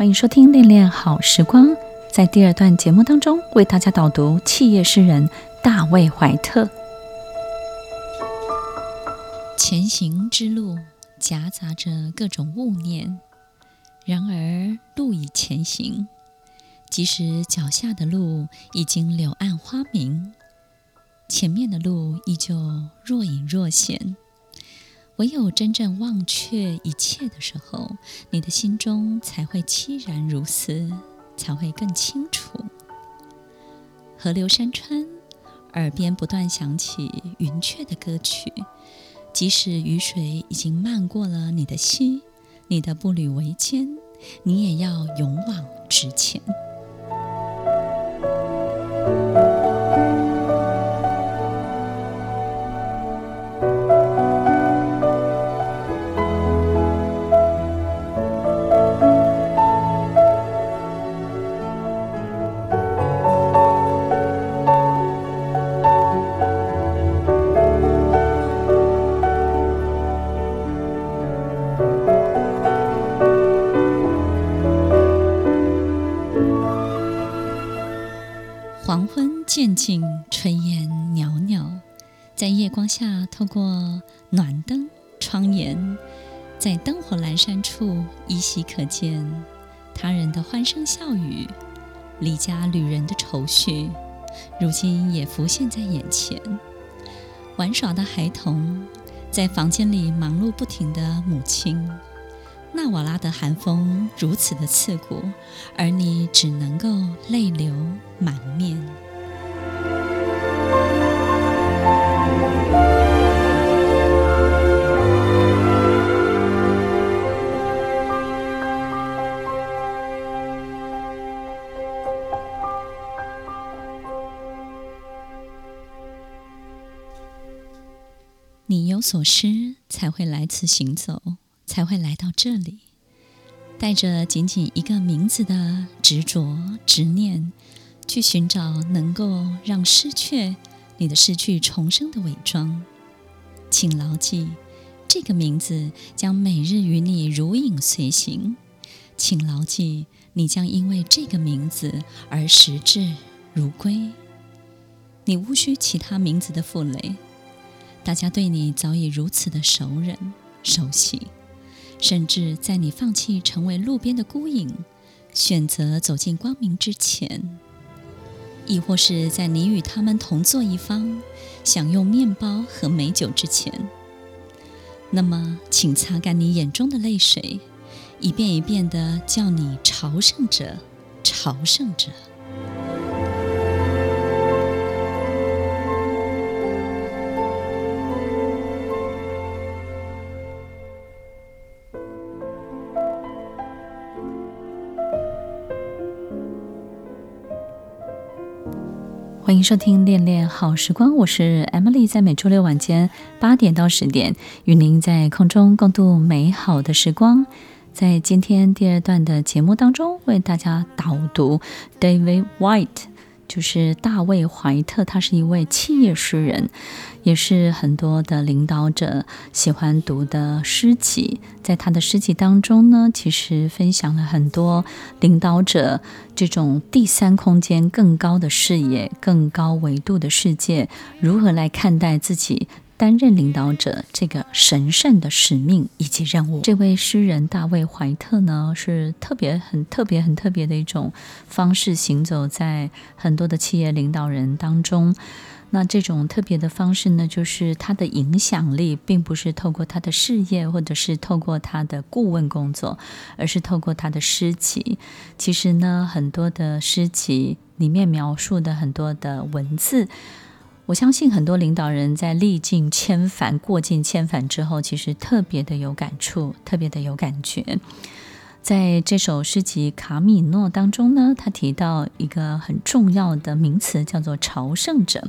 欢迎收听《恋恋好时光》。在第二段节目当中，为大家导读企业诗人大卫·怀特。前行之路夹杂着各种误念，然而路已前行，即使脚下的路已经柳暗花明，前面的路依旧若隐若现。唯有真正忘却一切的时候，你的心中才会凄然如斯，才会更清楚。河流山川，耳边不断响起云雀的歌曲。即使雨水已经漫过了你的膝，你的步履维艰，你也要勇往直前。昏渐近，炊烟袅袅，在夜光下，透过暖灯窗沿，在灯火阑珊处，依稀可见他人的欢声笑语，离家旅人的愁绪，如今也浮现在眼前。玩耍的孩童，在房间里忙碌不停的母亲。纳瓦拉的寒风如此的刺骨，而你只能够泪流满面。你有所失，才会来此行走。才会来到这里，带着仅仅一个名字的执着执念，去寻找能够让失去你的失去重生的伪装。请牢记，这个名字将每日与你如影随形。请牢记，你将因为这个名字而食至如归。你无需其他名字的负累，大家对你早已如此的熟稔熟悉。甚至在你放弃成为路边的孤影，选择走进光明之前，亦或是在你与他们同坐一方，享用面包和美酒之前，那么，请擦干你眼中的泪水，一遍一遍地叫你朝圣者，朝圣者。欢迎收听《恋恋好时光》，我是 Emily，在每周六晚间八点到十点，与您在空中共度美好的时光。在今天第二段的节目当中，为大家导读 David White。就是大卫·怀特，他是一位企业诗人，也是很多的领导者喜欢读的诗集。在他的诗集当中呢，其实分享了很多领导者这种第三空间、更高的视野、更高维度的世界，如何来看待自己。担任领导者这个神圣的使命以及任务。这位诗人大卫·怀特呢，是特别很特别很特别的一种方式行走在很多的企业领导人当中。那这种特别的方式呢，就是他的影响力并不是透过他的事业或者是透过他的顾问工作，而是透过他的诗集。其实呢，很多的诗集里面描述的很多的文字。我相信很多领导人在历尽千帆、过尽千帆之后，其实特别的有感触，特别的有感觉。在这首诗集《卡米诺》当中呢，他提到一个很重要的名词，叫做“朝圣者”。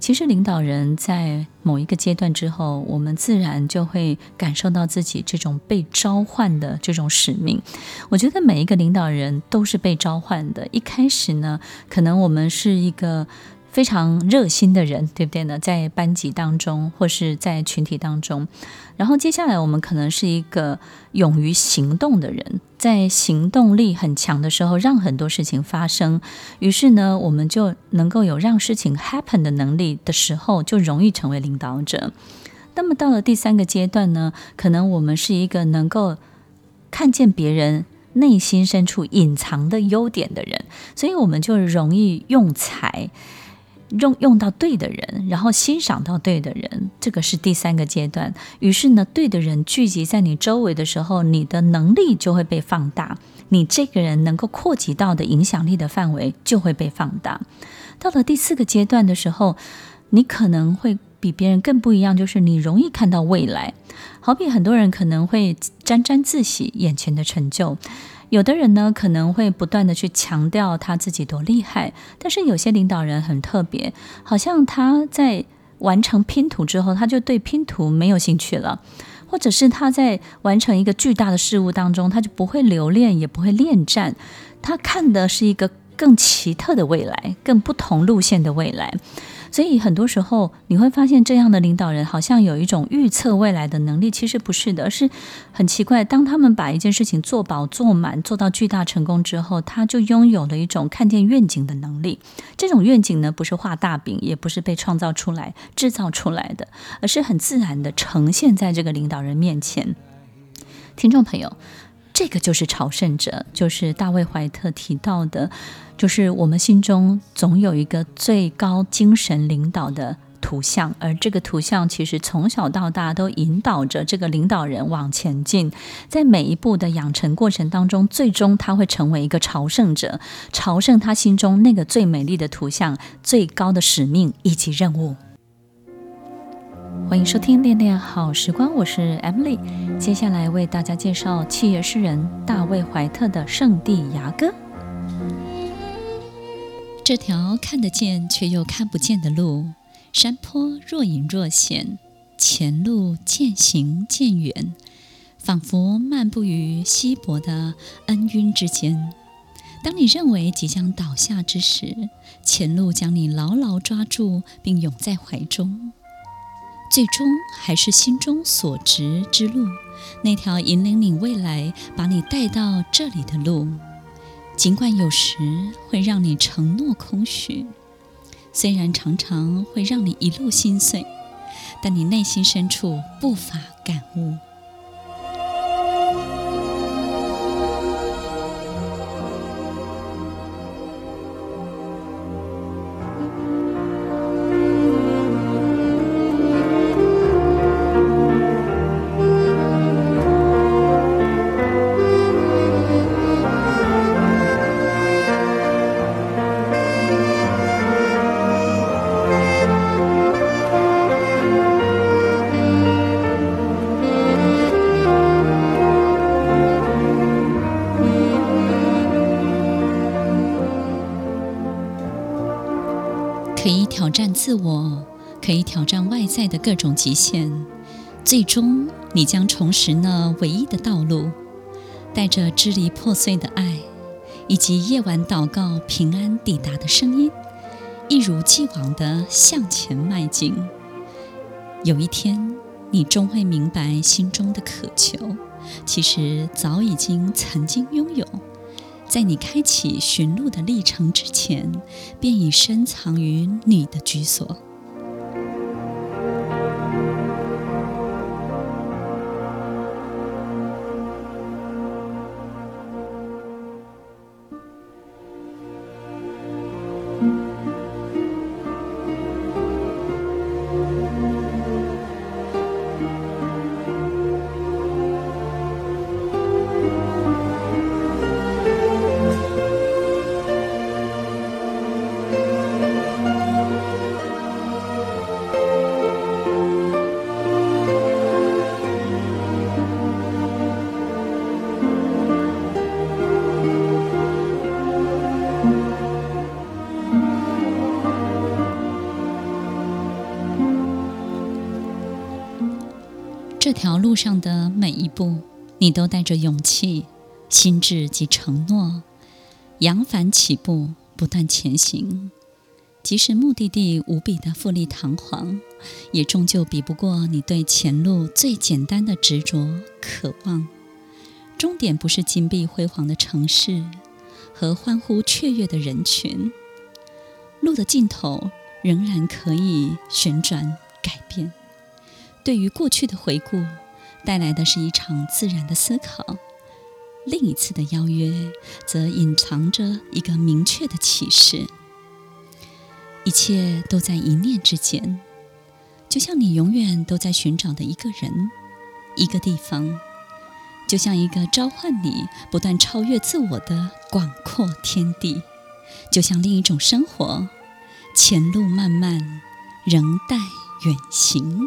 其实，领导人在某一个阶段之后，我们自然就会感受到自己这种被召唤的这种使命。我觉得每一个领导人都是被召唤的。一开始呢，可能我们是一个。非常热心的人，对不对呢？在班级当中，或是在群体当中，然后接下来我们可能是一个勇于行动的人，在行动力很强的时候，让很多事情发生。于是呢，我们就能够有让事情 happen 的能力的时候，就容易成为领导者。那么到了第三个阶段呢，可能我们是一个能够看见别人。内心深处隐藏的优点的人，所以我们就容易用才，用用到对的人，然后欣赏到对的人，这个是第三个阶段。于是呢，对的人聚集在你周围的时候，你的能力就会被放大，你这个人能够扩及到的影响力的范围就会被放大。到了第四个阶段的时候，你可能会比别人更不一样，就是你容易看到未来。好比很多人可能会沾沾自喜眼前的成就，有的人呢可能会不断地去强调他自己多厉害，但是有些领导人很特别，好像他在完成拼图之后，他就对拼图没有兴趣了，或者是他在完成一个巨大的事物当中，他就不会留恋，也不会恋战，他看的是一个更奇特的未来，更不同路线的未来。所以很多时候你会发现，这样的领导人好像有一种预测未来的能力，其实不是的，而是很奇怪。当他们把一件事情做饱、做满、做到巨大成功之后，他就拥有了一种看见愿景的能力。这种愿景呢，不是画大饼，也不是被创造出来、制造出来的，而是很自然的呈现在这个领导人面前。听众朋友，这个就是朝圣者，就是大卫怀特提到的。就是我们心中总有一个最高精神领导的图像，而这个图像其实从小到大都引导着这个领导人往前进。在每一步的养成过程当中，最终他会成为一个朝圣者，朝圣他心中那个最美丽的图像、最高的使命以及任务。欢迎收听《恋恋好时光》，我是 Emily，接下来为大家介绍契约诗人大卫怀特的《圣地牙哥》。这条看得见却又看不见的路，山坡若隐若现，前路渐行渐远，仿佛漫步于稀薄的恩晕之间。当你认为即将倒下之时，前路将你牢牢抓住并拥在怀中，最终还是心中所执之路，那条引领你未来、把你带到这里的路。尽管有时会让你承诺空虚，虽然常常会让你一路心碎，但你内心深处不乏感悟。在的各种极限，最终你将重拾那唯一的道路，带着支离破碎的爱，以及夜晚祷告平安抵达的声音，一如既往的向前迈进。有一天，你终会明白，心中的渴求，其实早已经曾经拥有。在你开启寻路的历程之前，便已深藏于你的居所。条路上的每一步，你都带着勇气、心智及承诺，扬帆起步，不断前行。即使目的地无比的富丽堂皇，也终究比不过你对前路最简单的执着渴望。终点不是金碧辉煌的城市和欢呼雀跃的人群，路的尽头仍然可以旋转改变。对于过去的回顾，带来的是一场自然的思考；另一次的邀约，则隐藏着一个明确的启示。一切都在一念之间，就像你永远都在寻找的一个人、一个地方，就像一个召唤你不断超越自我的广阔天地，就像另一种生活，前路漫漫，仍待远行。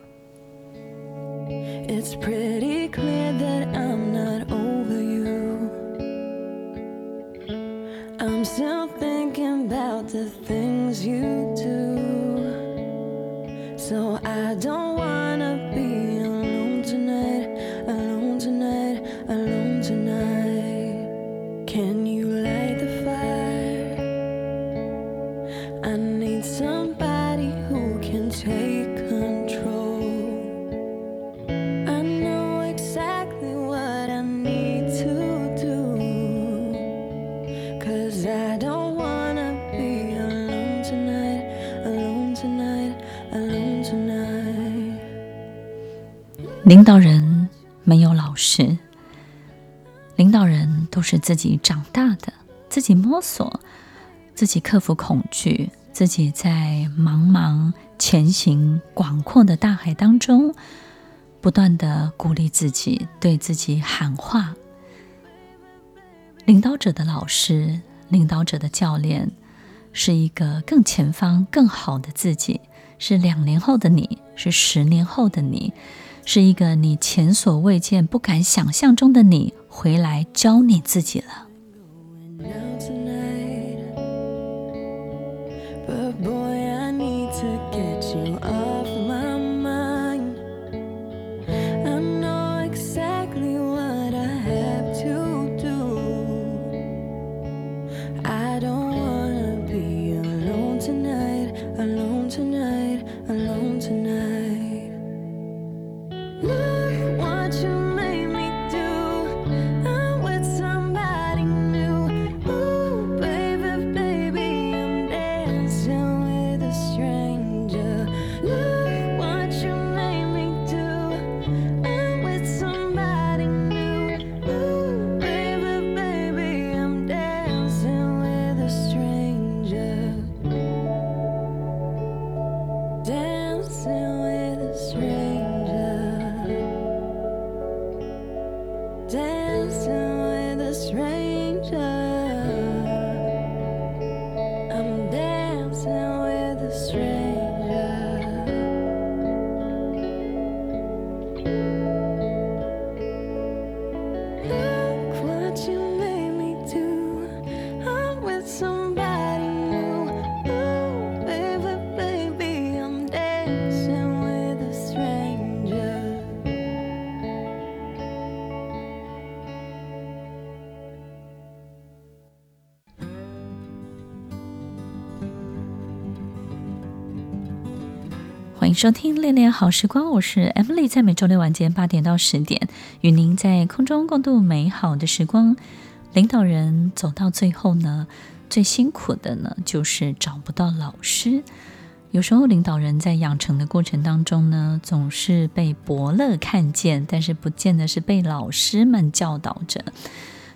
领导人没有老师，领导人都是自己长大的，自己摸索，自己克服恐惧，自己在茫茫前行广阔的大海当中，不断地鼓励自己，对自己喊话。领导者的老师，领导者的教练，是一个更前方、更好的自己。是两年后的你，是十年后的你，是一个你前所未见、不敢想象中的你，回来教你自己了。收听《恋恋好时光》，我是 Emily，在每周六晚间八点到十点，与您在空中共度美好的时光。领导人走到最后呢，最辛苦的呢，就是找不到老师。有时候，领导人在养成的过程当中呢，总是被伯乐看见，但是不见得是被老师们教导着。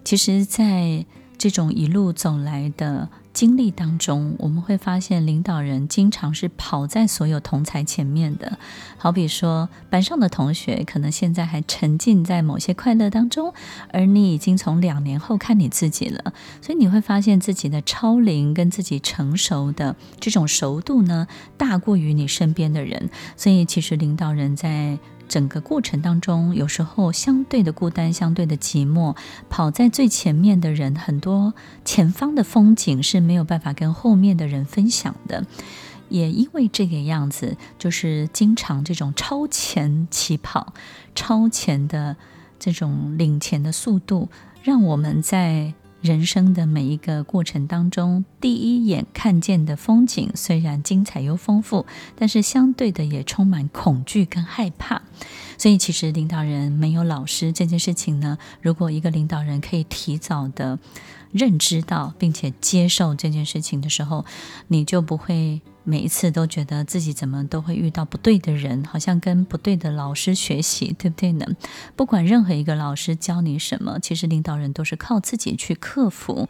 其实，在这种一路走来的经历当中，我们会发现领导人经常是跑在所有同才前面的。好比说，班上的同学可能现在还沉浸在某些快乐当中，而你已经从两年后看你自己了，所以你会发现自己的超龄跟自己成熟的这种熟度呢，大过于你身边的人。所以，其实领导人在整个过程当中，有时候相对的孤单，相对的寂寞，跑在最前面的人，很多前方的风景是没有办法跟后面的人分享的。也因为这个样子，就是经常这种超前起跑、超前的这种领前的速度，让我们在。人生的每一个过程当中，第一眼看见的风景虽然精彩又丰富，但是相对的也充满恐惧跟害怕。所以，其实领导人没有老师这件事情呢，如果一个领导人可以提早的认知到并且接受这件事情的时候，你就不会。每一次都觉得自己怎么都会遇到不对的人，好像跟不对的老师学习，对不对呢？不管任何一个老师教你什么，其实领导人都是靠自己去克服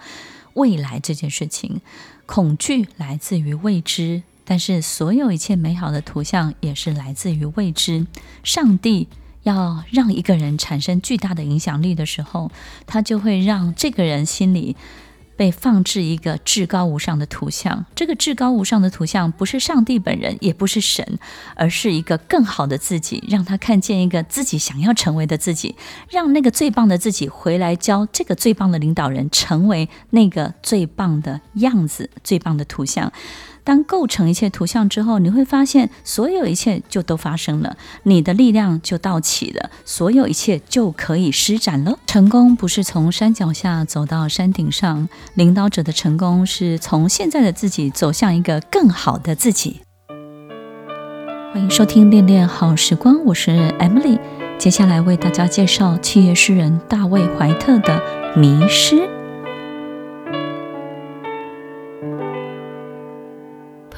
未来这件事情。恐惧来自于未知，但是所有一切美好的图像也是来自于未知。上帝要让一个人产生巨大的影响力的时候，他就会让这个人心里。被放置一个至高无上的图像，这个至高无上的图像不是上帝本人，也不是神，而是一个更好的自己，让他看见一个自己想要成为的自己，让那个最棒的自己回来教这个最棒的领导人，成为那个最棒的样子，最棒的图像。当构成一切图像之后，你会发现所有一切就都发生了，你的力量就到齐了，所有一切就可以施展了。成功不是从山脚下走到山顶上，领导者的成功是从现在的自己走向一个更好的自己。欢迎收听《恋恋好时光》，我是 Emily，接下来为大家介绍企业诗人大卫·怀特的《迷失》。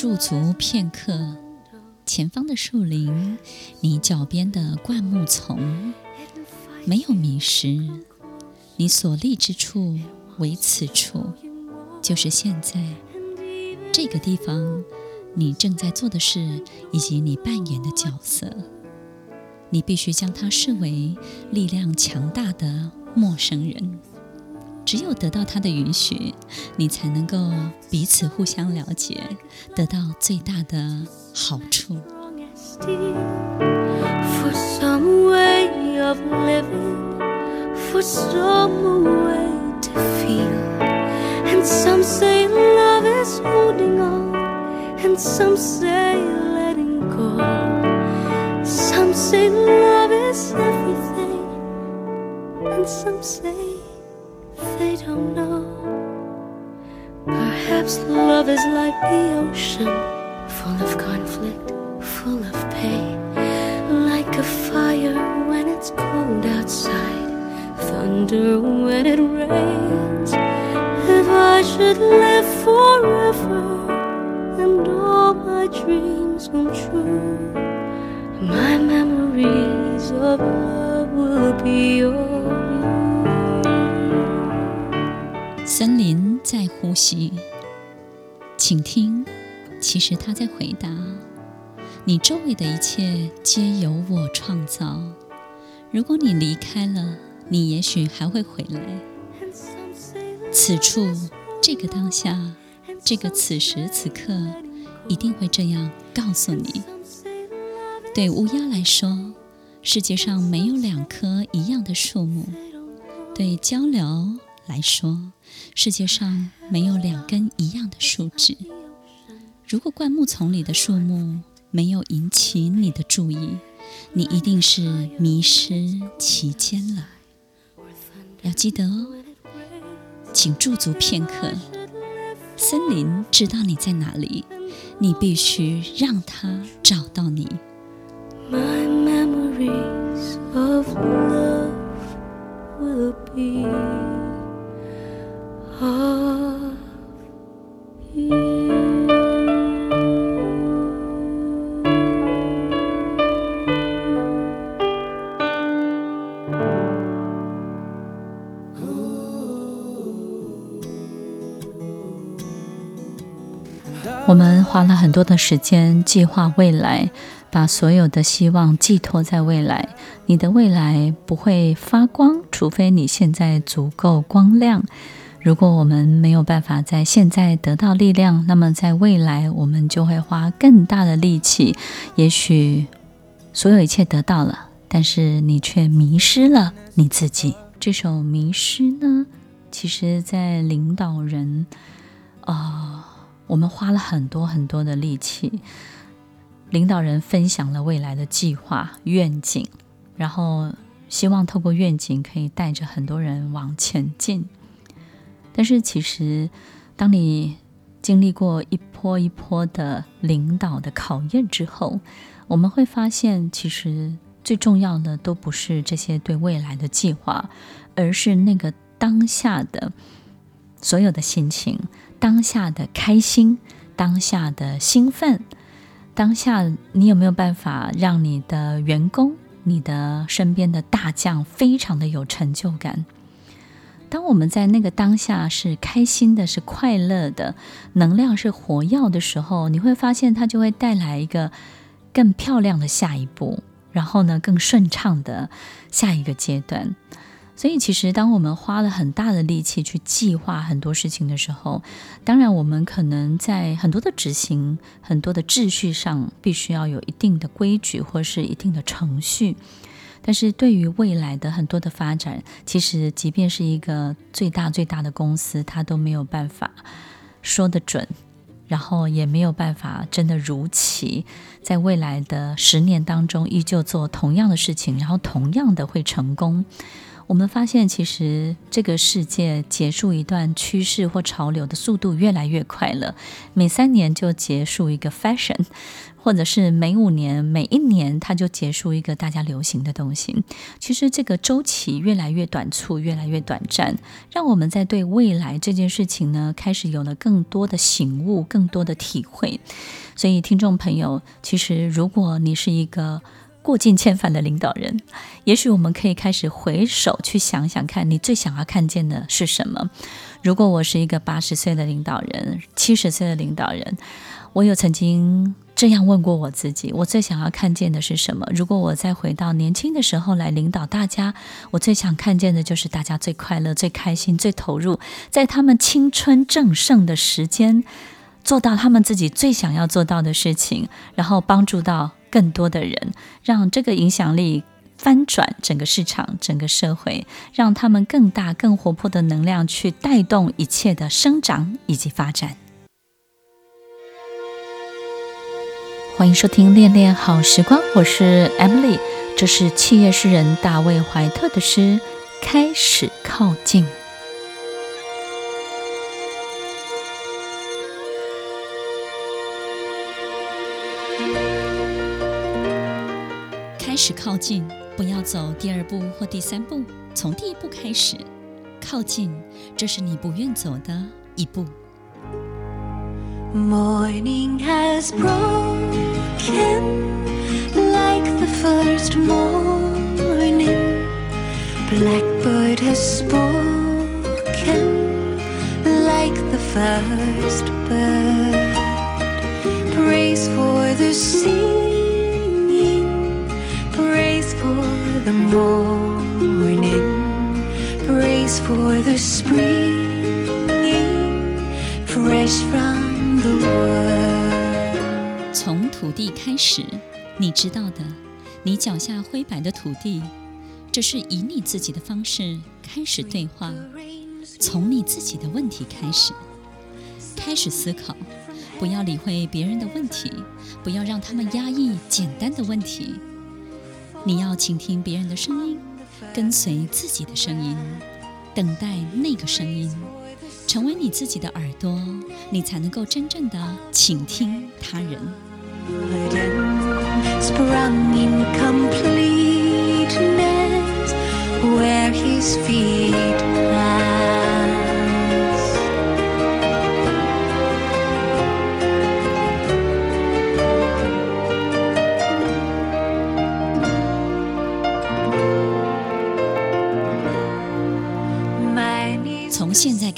驻足片刻，前方的树林，你脚边的灌木丛，没有迷失。你所立之处为此处，就是现在这个地方，你正在做的事，以及你扮演的角色。你必须将它视为力量强大的陌生人。只有得到他的允许，你才能够彼此互相了解，得到最大的好处。They don't know. Perhaps love is like the ocean, full of conflict, full of pain. Like a fire when it's cold outside, thunder when it rains. If I should live forever and all my dreams come true, my memories of love will be yours. 在呼吸，请听，其实它在回答：你周围的一切皆由我创造。如果你离开了，你也许还会回来。此处，这个当下，这个此时此刻，一定会这样告诉你。对乌鸦来说，世界上没有两棵一样的树木。对交流来说，世界上没有两根一样的树枝。如果灌木丛里的树木没有引起你的注意，你一定是迷失其间了。要记得哦，请驻足片刻。森林知道你在哪里，你必须让它找到你。My memories of love will be. 我们花了很多的时间计划未来，把所有的希望寄托在未来。你的未来不会发光，除非你现在足够光亮。如果我们没有办法在现在得到力量，那么在未来我们就会花更大的力气。也许所有一切得到了，但是你却迷失了你自己。这首《迷失》呢，其实在领导人啊。呃我们花了很多很多的力气，领导人分享了未来的计划愿景，然后希望透过愿景可以带着很多人往前进。但是其实，当你经历过一波一波的领导的考验之后，我们会发现，其实最重要的都不是这些对未来的计划，而是那个当下的所有的心情。当下的开心，当下的兴奋，当下你有没有办法让你的员工、你的身边的大将非常的有成就感？当我们在那个当下是开心的、是快乐的，能量是活跃的时候，你会发现它就会带来一个更漂亮的下一步，然后呢，更顺畅的下一个阶段。所以，其实当我们花了很大的力气去计划很多事情的时候，当然我们可能在很多的执行、很多的秩序上，必须要有一定的规矩或是一定的程序。但是对于未来的很多的发展，其实即便是一个最大最大的公司，它都没有办法说得准，然后也没有办法真的如期在未来的十年当中依旧做同样的事情，然后同样的会成功。我们发现，其实这个世界结束一段趋势或潮流的速度越来越快了。每三年就结束一个 fashion，或者是每五年、每一年它就结束一个大家流行的东西。其实这个周期越来越短促，越来越短暂，让我们在对未来这件事情呢，开始有了更多的醒悟，更多的体会。所以，听众朋友，其实如果你是一个过尽千帆的领导人，也许我们可以开始回首去想想看，你最想要看见的是什么？如果我是一个八十岁的领导人，七十岁的领导人，我有曾经这样问过我自己：我最想要看见的是什么？如果我再回到年轻的时候来领导大家，我最想看见的就是大家最快乐、最开心、最投入，在他们青春正盛的时间，做到他们自己最想要做到的事情，然后帮助到。更多的人，让这个影响力翻转整个市场、整个社会，让他们更大、更活泼的能量去带动一切的生长以及发展。欢迎收听《恋恋好时光》，我是 Emily，这是企业诗人大卫·怀特的诗《开始靠近》。始靠近，不要走第二步或第三步，从第一步开始靠近，这是你不愿走的一步。Morning has broken like the first morning. Blackbird has spoken like the first bird. Praise for the sea. The morning, praise for the spring, fresh from the world. 从土地开始，你知道的，你脚下灰白的土地，这是以你自己的方式开始对话，从你自己的问题开始，开始思考，不要理会别人的问题，不要让他们压抑简单的问题。你要倾听别人的声音，跟随自己的声音，等待那个声音，成为你自己的耳朵，你才能够真正的倾听他人。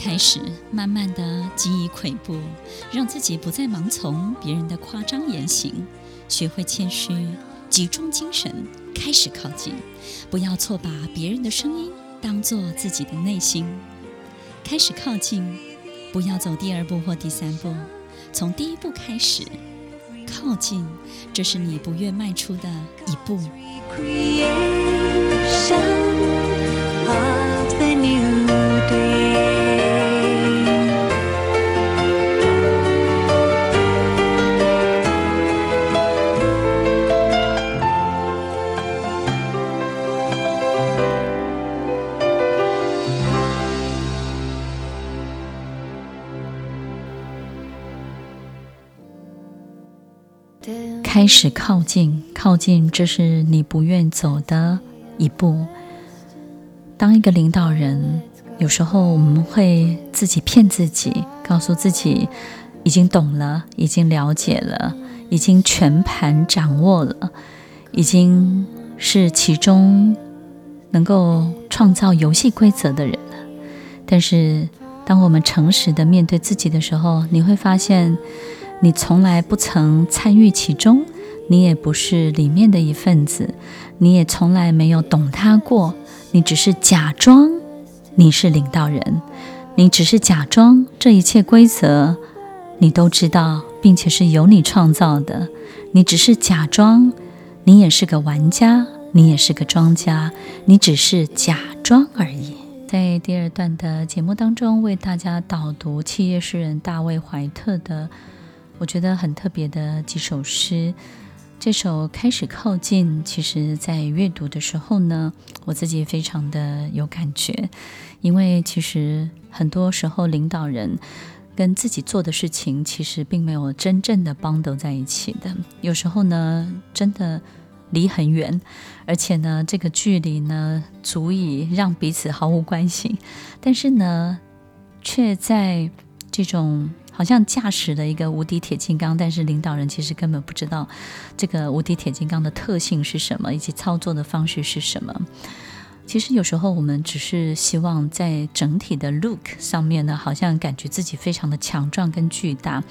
开始，慢慢的记忆跬步，让自己不再盲从别人的夸张言行，学会谦虚，集中精神，开始靠近，不要错把别人的声音当做自己的内心。开始靠近，不要走第二步或第三步，从第一步开始靠近，这是你不愿迈出的一步。开始靠近，靠近，这是你不愿走的一步。当一个领导人，有时候我们会自己骗自己，告诉自己已经懂了，已经了解了，已经全盘掌握了，已经是其中能够创造游戏规则的人了。但是，当我们诚实的面对自己的时候，你会发现。你从来不曾参与其中，你也不是里面的一份子，你也从来没有懂他过，你只是假装你是领导人，你只是假装这一切规则你都知道，并且是由你创造的，你只是假装你也是个玩家，你也是个庄家，你只是假装而已。在第二段的节目当中，为大家导读企业诗人大卫怀特的。我觉得很特别的几首诗，这首开始靠近，其实在阅读的时候呢，我自己非常的有感觉，因为其实很多时候领导人跟自己做的事情，其实并没有真正的绑得在一起的，有时候呢，真的离很远，而且呢，这个距离呢，足以让彼此毫无关系，但是呢，却在这种。好像驾驶了一个无敌铁金刚，但是领导人其实根本不知道这个无敌铁金刚的特性是什么，以及操作的方式是什么。其实有时候我们只是希望在整体的 look 上面呢，好像感觉自己非常的强壮跟巨大，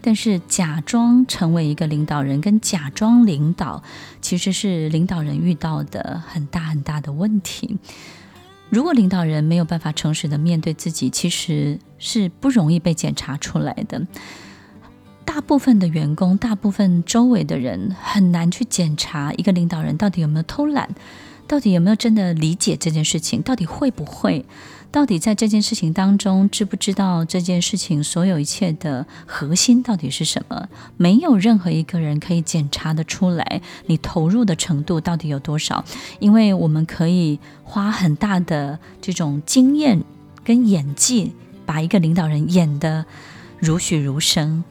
但是假装成为一个领导人跟假装领导，其实是领导人遇到的很大很大的问题。如果领导人没有办法诚实的面对自己，其实是不容易被检查出来的。大部分的员工，大部分周围的人很难去检查一个领导人到底有没有偷懒，到底有没有真的理解这件事情，到底会不会。到底在这件事情当中，知不知道这件事情所有一切的核心到底是什么？没有任何一个人可以检查得出来，你投入的程度到底有多少？因为我们可以花很大的这种经验跟演技，把一个领导人演得如栩如生，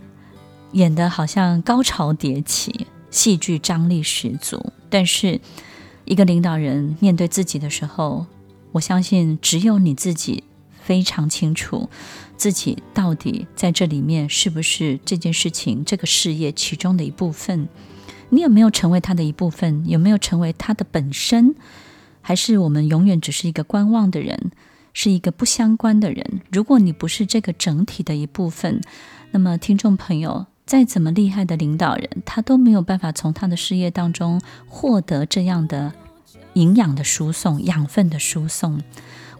演得好像高潮迭起，戏剧张力十足。但是，一个领导人面对自己的时候，我相信只有你自己非常清楚，自己到底在这里面是不是这件事情、这个事业其中的一部分？你有没有成为他的一部分？有没有成为他的本身？还是我们永远只是一个观望的人，是一个不相关的人？如果你不是这个整体的一部分，那么听众朋友，再怎么厉害的领导人，他都没有办法从他的事业当中获得这样的。营养的输送，养分的输送，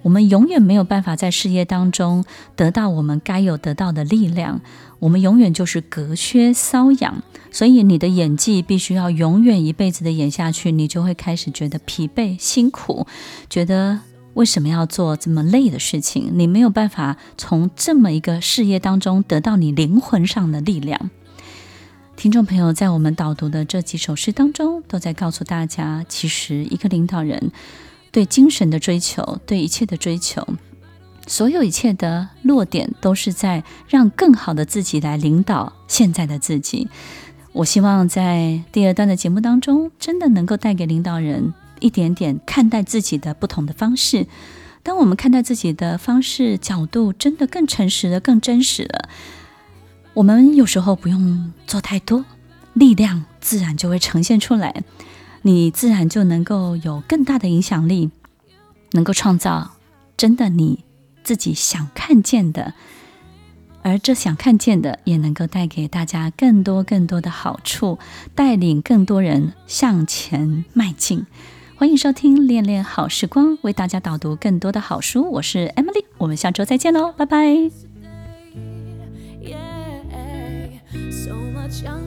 我们永远没有办法在事业当中得到我们该有得到的力量。我们永远就是隔靴搔痒，所以你的演技必须要永远一辈子的演下去，你就会开始觉得疲惫、辛苦，觉得为什么要做这么累的事情？你没有办法从这么一个事业当中得到你灵魂上的力量。听众朋友，在我们导读的这几首诗当中，都在告诉大家，其实一个领导人对精神的追求，对一切的追求，所有一切的落点都是在让更好的自己来领导现在的自己。我希望在第二段的节目当中，真的能够带给领导人一点点看待自己的不同的方式。当我们看待自己的方式角度真的更诚实了、更真实了，我们有时候不用做太多，力量自然就会呈现出来，你自然就能够有更大的影响力，能够创造真的你。自己想看见的，而这想看见的也能够带给大家更多更多的好处，带领更多人向前迈进。欢迎收听《恋恋好时光》，为大家导读更多的好书。我是 Emily，我们下周再见喽，拜拜。想。